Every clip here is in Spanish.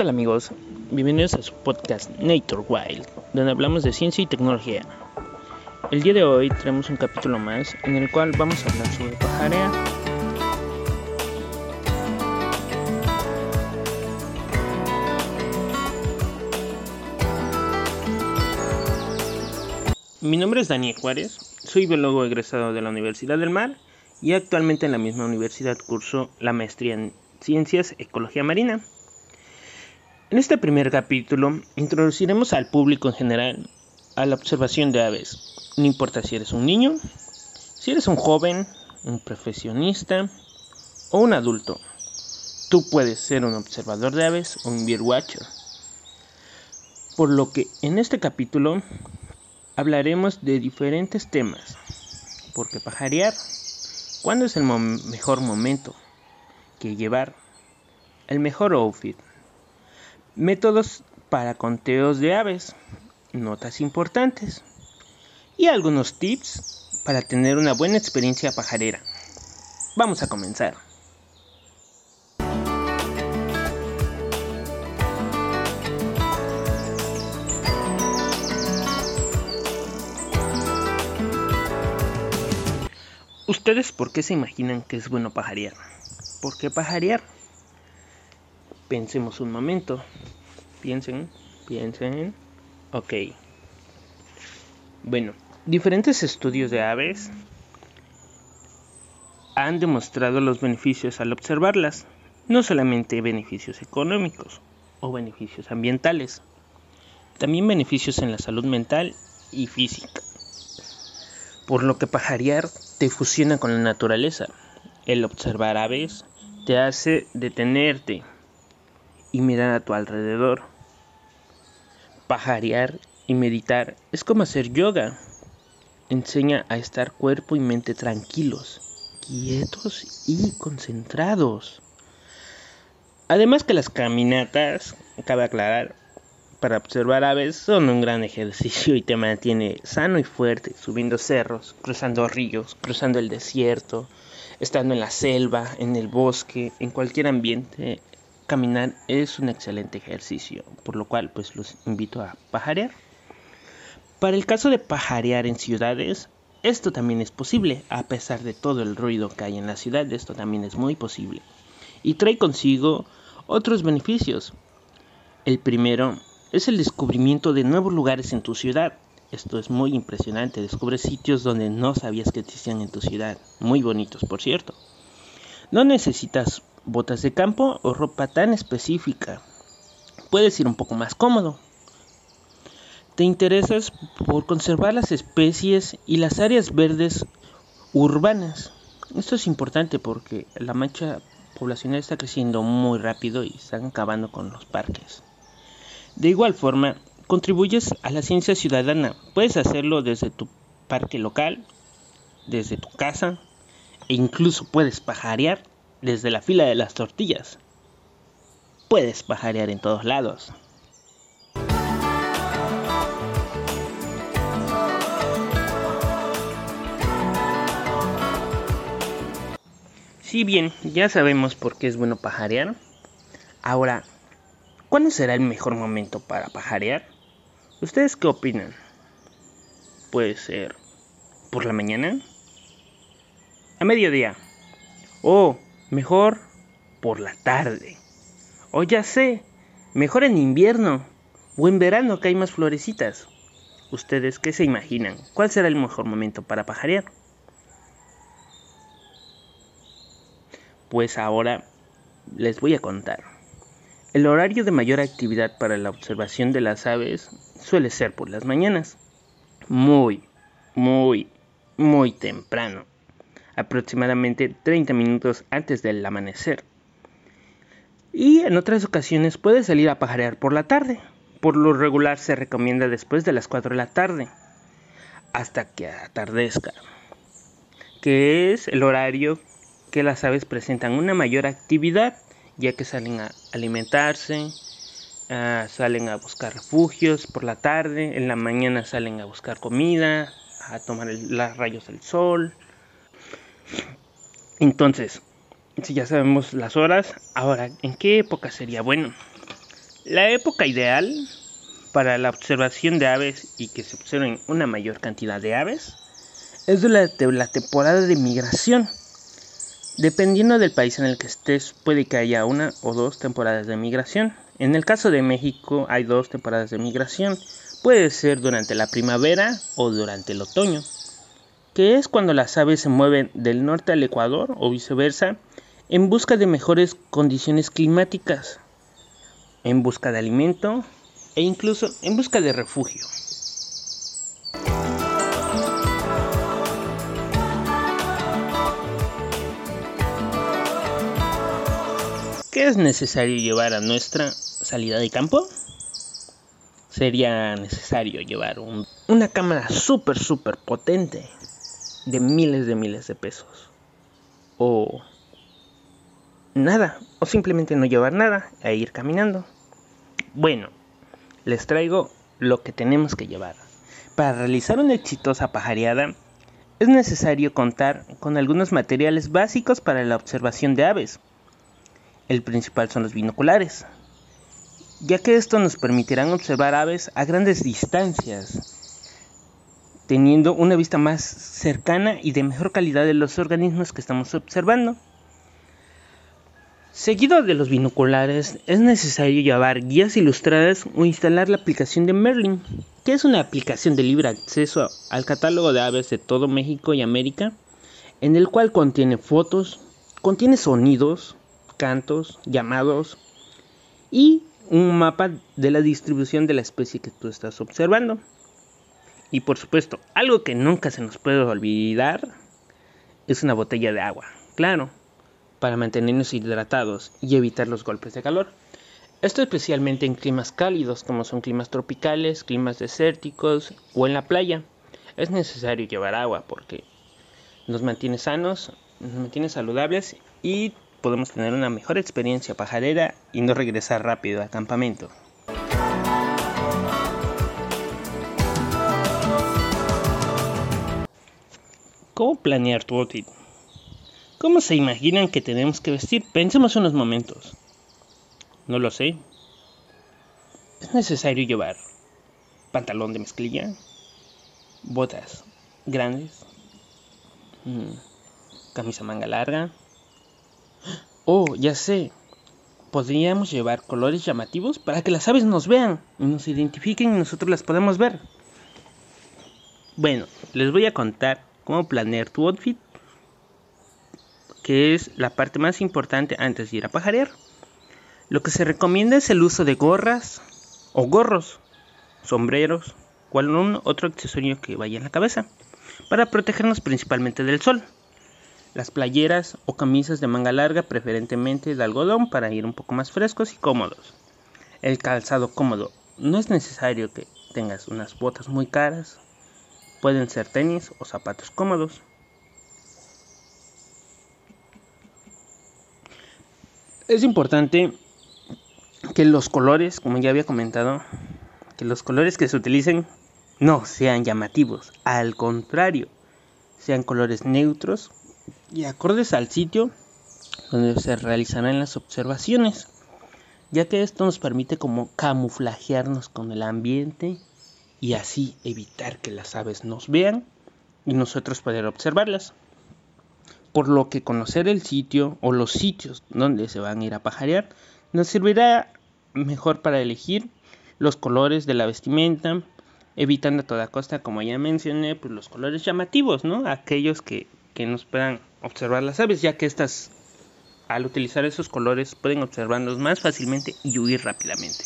tal amigos? Bienvenidos a su podcast Nature Wild, donde hablamos de ciencia y tecnología. El día de hoy traemos un capítulo más en el cual vamos a hablar sobre pajarear. Mi nombre es Daniel Juárez, soy biólogo egresado de la Universidad del Mar y actualmente en la misma universidad curso la maestría en Ciencias Ecología Marina. En este primer capítulo introduciremos al público en general a la observación de aves. No importa si eres un niño, si eres un joven, un profesionista o un adulto. Tú puedes ser un observador de aves o un birdwatcher. Por lo que en este capítulo hablaremos de diferentes temas. Porque pajarear, ¿cuándo es el mejor momento? que llevar el mejor outfit métodos para conteos de aves, notas importantes y algunos tips para tener una buena experiencia pajarera. Vamos a comenzar. ¿Ustedes por qué se imaginan que es bueno pajarear? ¿Por qué pajarear? Pensemos un momento. Piensen, piensen. Ok. Bueno, diferentes estudios de aves han demostrado los beneficios al observarlas. No solamente beneficios económicos o beneficios ambientales, también beneficios en la salud mental y física. Por lo que pajarear te fusiona con la naturaleza. El observar aves te hace detenerte, y mirar a tu alrededor. Pajarear y meditar es como hacer yoga. Enseña a estar cuerpo y mente tranquilos, quietos y concentrados. Además que las caminatas, cabe aclarar, para observar aves son un gran ejercicio y te mantiene sano y fuerte, subiendo cerros, cruzando ríos, cruzando el desierto, estando en la selva, en el bosque, en cualquier ambiente caminar es un excelente ejercicio, por lo cual pues los invito a pajarear. Para el caso de pajarear en ciudades, esto también es posible, a pesar de todo el ruido que hay en la ciudad, esto también es muy posible. Y trae consigo otros beneficios. El primero es el descubrimiento de nuevos lugares en tu ciudad. Esto es muy impresionante, descubres sitios donde no sabías que existían en tu ciudad, muy bonitos por cierto. No necesitas botas de campo o ropa tan específica. Puedes ir un poco más cómodo. Te interesas por conservar las especies y las áreas verdes urbanas. Esto es importante porque la mancha poblacional está creciendo muy rápido y están acabando con los parques. De igual forma, contribuyes a la ciencia ciudadana. Puedes hacerlo desde tu parque local, desde tu casa e incluso puedes pajarear desde la fila de las tortillas. Puedes pajarear en todos lados. Si bien ya sabemos por qué es bueno pajarear, ahora, ¿cuándo será el mejor momento para pajarear? ¿Ustedes qué opinan? Puede ser por la mañana, a mediodía, o Mejor por la tarde. O ya sé, mejor en invierno o en verano que hay más florecitas. ¿Ustedes qué se imaginan? ¿Cuál será el mejor momento para pajarear? Pues ahora les voy a contar. El horario de mayor actividad para la observación de las aves suele ser por las mañanas. Muy, muy, muy temprano aproximadamente 30 minutos antes del amanecer. Y en otras ocasiones puede salir a pajarear por la tarde. Por lo regular se recomienda después de las 4 de la tarde, hasta que atardezca, que es el horario que las aves presentan una mayor actividad, ya que salen a alimentarse, ah, salen a buscar refugios por la tarde, en la mañana salen a buscar comida, a tomar los rayos del sol, entonces, si ya sabemos las horas, ahora, ¿en qué época sería bueno? La época ideal para la observación de aves y que se observen una mayor cantidad de aves es durante la temporada de migración. Dependiendo del país en el que estés, puede que haya una o dos temporadas de migración. En el caso de México hay dos temporadas de migración. Puede ser durante la primavera o durante el otoño, que es cuando las aves se mueven del norte al Ecuador o viceversa en busca de mejores condiciones climáticas, en busca de alimento e incluso en busca de refugio. ¿Qué es necesario llevar a nuestra salida de campo? Sería necesario llevar una cámara súper, súper potente de miles de miles de pesos. O nada, o simplemente no llevar nada e ir caminando. Bueno, les traigo lo que tenemos que llevar. Para realizar una exitosa pajareada es necesario contar con algunos materiales básicos para la observación de aves el principal son los binoculares, ya que esto nos permitirán observar aves a grandes distancias, teniendo una vista más cercana y de mejor calidad de los organismos que estamos observando. Seguido de los binoculares, es necesario llevar guías ilustradas o instalar la aplicación de Merlin, que es una aplicación de libre acceso al catálogo de aves de todo México y América, en el cual contiene fotos, contiene sonidos, cantos, llamados y un mapa de la distribución de la especie que tú estás observando. Y por supuesto, algo que nunca se nos puede olvidar es una botella de agua, claro, para mantenernos hidratados y evitar los golpes de calor. Esto especialmente en climas cálidos como son climas tropicales, climas desérticos o en la playa. Es necesario llevar agua porque nos mantiene sanos, nos mantiene saludables y podemos tener una mejor experiencia pajarera y no regresar rápido al campamento. ¿Cómo planear tu outfit? ¿Cómo se imaginan que tenemos que vestir? Pensemos unos momentos. No lo sé. Es necesario llevar pantalón de mezclilla, botas grandes, mm, camisa manga larga, Oh, ya sé. Podríamos llevar colores llamativos para que las aves nos vean y nos identifiquen y nosotros las podamos ver. Bueno, les voy a contar cómo planear tu outfit, que es la parte más importante antes de ir a pajarear. Lo que se recomienda es el uso de gorras o gorros, sombreros, algún otro accesorio que vaya en la cabeza, para protegernos principalmente del sol las playeras o camisas de manga larga, preferentemente de algodón, para ir un poco más frescos y cómodos. El calzado cómodo. No es necesario que tengas unas botas muy caras. Pueden ser tenis o zapatos cómodos. Es importante que los colores, como ya había comentado, que los colores que se utilicen no sean llamativos. Al contrario, sean colores neutros y acordes al sitio donde se realizarán las observaciones, ya que esto nos permite como camuflajearnos con el ambiente y así evitar que las aves nos vean y nosotros poder observarlas. Por lo que conocer el sitio o los sitios donde se van a ir a pajarear nos servirá mejor para elegir los colores de la vestimenta, evitando a toda costa, como ya mencioné, pues los colores llamativos, ¿no? Aquellos que que nos puedan observar las aves, ya que estas, al utilizar esos colores, pueden observarnos más fácilmente y huir rápidamente.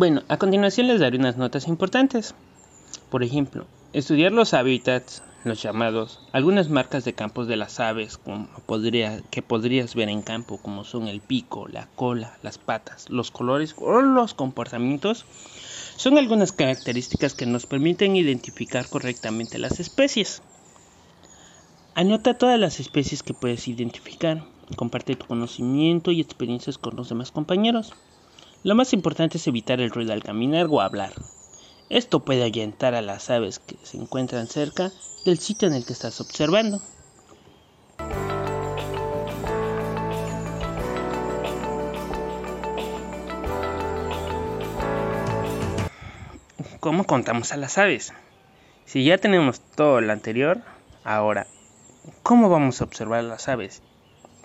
Bueno, a continuación les daré unas notas importantes. Por ejemplo, estudiar los hábitats los llamados, algunas marcas de campos de las aves como podría, que podrías ver en campo, como son el pico, la cola, las patas, los colores o los comportamientos, son algunas características que nos permiten identificar correctamente las especies. Anota todas las especies que puedes identificar. Comparte tu conocimiento y experiencias con los demás compañeros. Lo más importante es evitar el ruido al caminar o hablar. Esto puede ahuyentar a las aves que se encuentran cerca del sitio en el que estás observando. ¿Cómo contamos a las aves? Si ya tenemos todo lo anterior, ahora, ¿cómo vamos a observar las aves?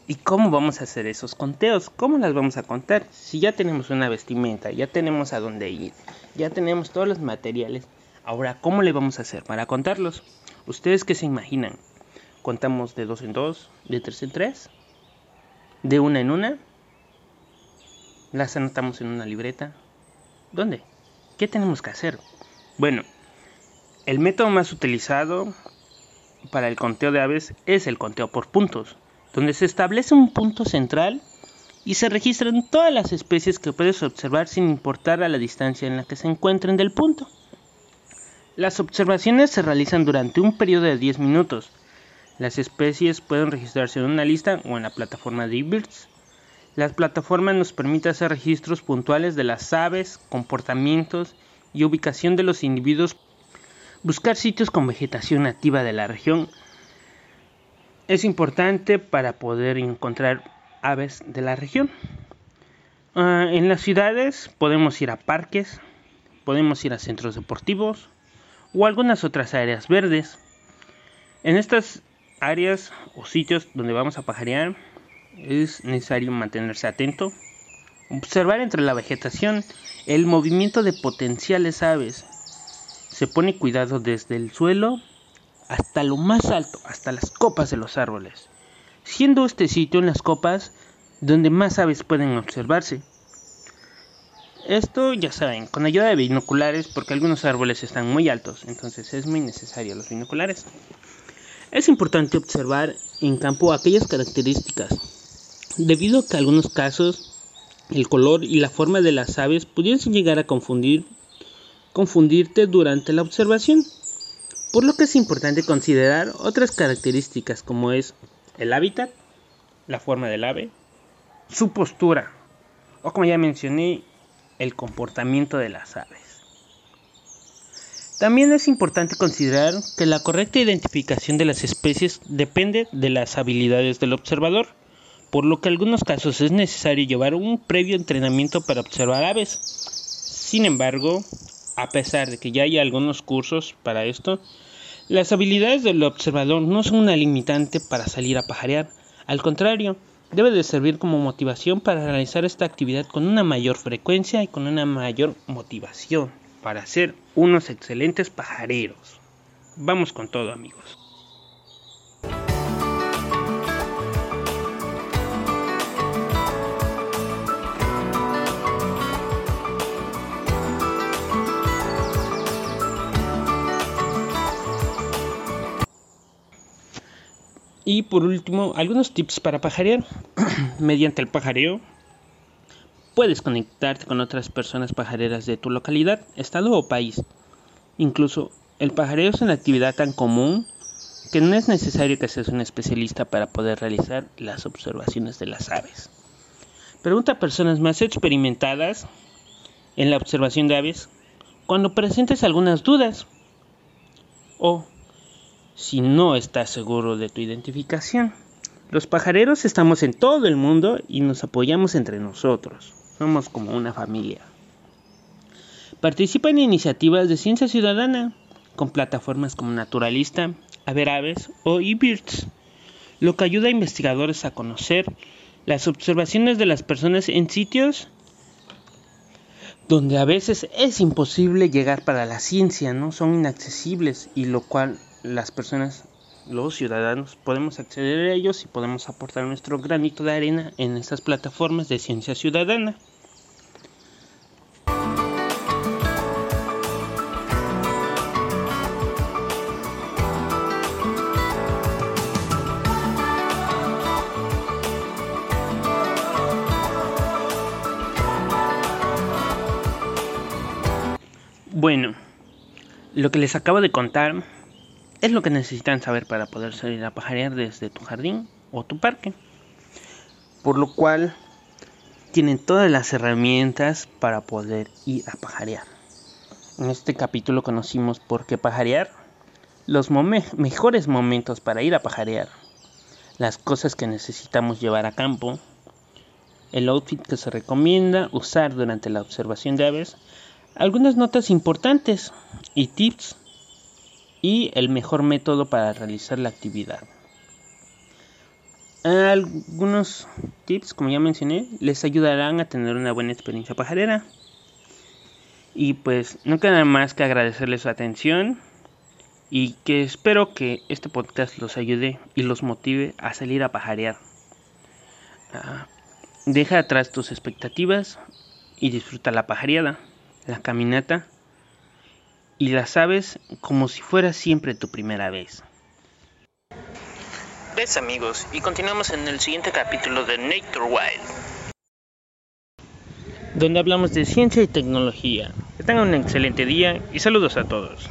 ¿Y cómo vamos a hacer esos conteos? ¿Cómo las vamos a contar? Si ya tenemos una vestimenta, ya tenemos a dónde ir, ya tenemos todos los materiales, ahora, ¿cómo le vamos a hacer para contarlos? ¿Ustedes qué se imaginan? ¿Contamos de dos en dos? ¿De tres en tres? ¿De una en una? ¿Las anotamos en una libreta? ¿Dónde? ¿Qué tenemos que hacer? Bueno, el método más utilizado para el conteo de aves es el conteo por puntos, donde se establece un punto central y se registran todas las especies que puedes observar sin importar a la distancia en la que se encuentren del punto. Las observaciones se realizan durante un periodo de 10 minutos. Las especies pueden registrarse en una lista o en la plataforma de eBirds. Las plataformas nos permiten hacer registros puntuales de las aves, comportamientos y ubicación de los individuos. Buscar sitios con vegetación nativa de la región es importante para poder encontrar aves de la región. Ah, en las ciudades podemos ir a parques, podemos ir a centros deportivos o algunas otras áreas verdes. En estas áreas o sitios donde vamos a pajarear es necesario mantenerse atento, observar entre la vegetación el movimiento de potenciales aves. Se pone cuidado desde el suelo hasta lo más alto, hasta las copas de los árboles, siendo este sitio en las copas donde más aves pueden observarse. Esto ya saben, con ayuda de binoculares porque algunos árboles están muy altos, entonces es muy necesario los binoculares. Es importante observar en campo aquellas características debido a que en algunos casos el color y la forma de las aves pudiesen llegar a confundir, confundirte durante la observación, por lo que es importante considerar otras características como es el hábitat, la forma del ave, su postura o como ya mencioné, el comportamiento de las aves. También es importante considerar que la correcta identificación de las especies depende de las habilidades del observador por lo que en algunos casos es necesario llevar un previo entrenamiento para observar aves. Sin embargo, a pesar de que ya hay algunos cursos para esto, las habilidades del observador no son una limitante para salir a pajarear, al contrario, debe de servir como motivación para realizar esta actividad con una mayor frecuencia y con una mayor motivación para ser unos excelentes pajareros. Vamos con todo amigos. Y por último, algunos tips para pajarear. Mediante el pajareo, puedes conectarte con otras personas pajareras de tu localidad, estado o país. Incluso el pajareo es una actividad tan común que no es necesario que seas un especialista para poder realizar las observaciones de las aves. Pregunta a personas más experimentadas en la observación de aves cuando presentes algunas dudas o si no estás seguro de tu identificación. Los pajareros estamos en todo el mundo y nos apoyamos entre nosotros. Somos como una familia. Participa en iniciativas de ciencia ciudadana con plataformas como Naturalista, Haber Aves o eBirds, lo que ayuda a investigadores a conocer las observaciones de las personas en sitios donde a veces es imposible llegar para la ciencia, no son inaccesibles y lo cual las personas, los ciudadanos, podemos acceder a ellos y podemos aportar nuestro granito de arena en estas plataformas de ciencia ciudadana. Bueno, lo que les acabo de contar es lo que necesitan saber para poder salir a pajarear desde tu jardín o tu parque. Por lo cual tienen todas las herramientas para poder ir a pajarear. En este capítulo conocimos por qué pajarear, los mejores momentos para ir a pajarear, las cosas que necesitamos llevar a campo, el outfit que se recomienda usar durante la observación de aves, algunas notas importantes y tips y el mejor método para realizar la actividad. Algunos tips, como ya mencioné, les ayudarán a tener una buena experiencia pajarera. Y pues no queda más que agradecerles su atención y que espero que este podcast los ayude y los motive a salir a pajarear. Ah, deja atrás tus expectativas y disfruta la pajareada, la caminata y las aves como si fuera siempre tu primera vez. Ves amigos, y continuamos en el siguiente capítulo de Nature Wild, donde hablamos de ciencia y tecnología. Que tengan un excelente día y saludos a todos.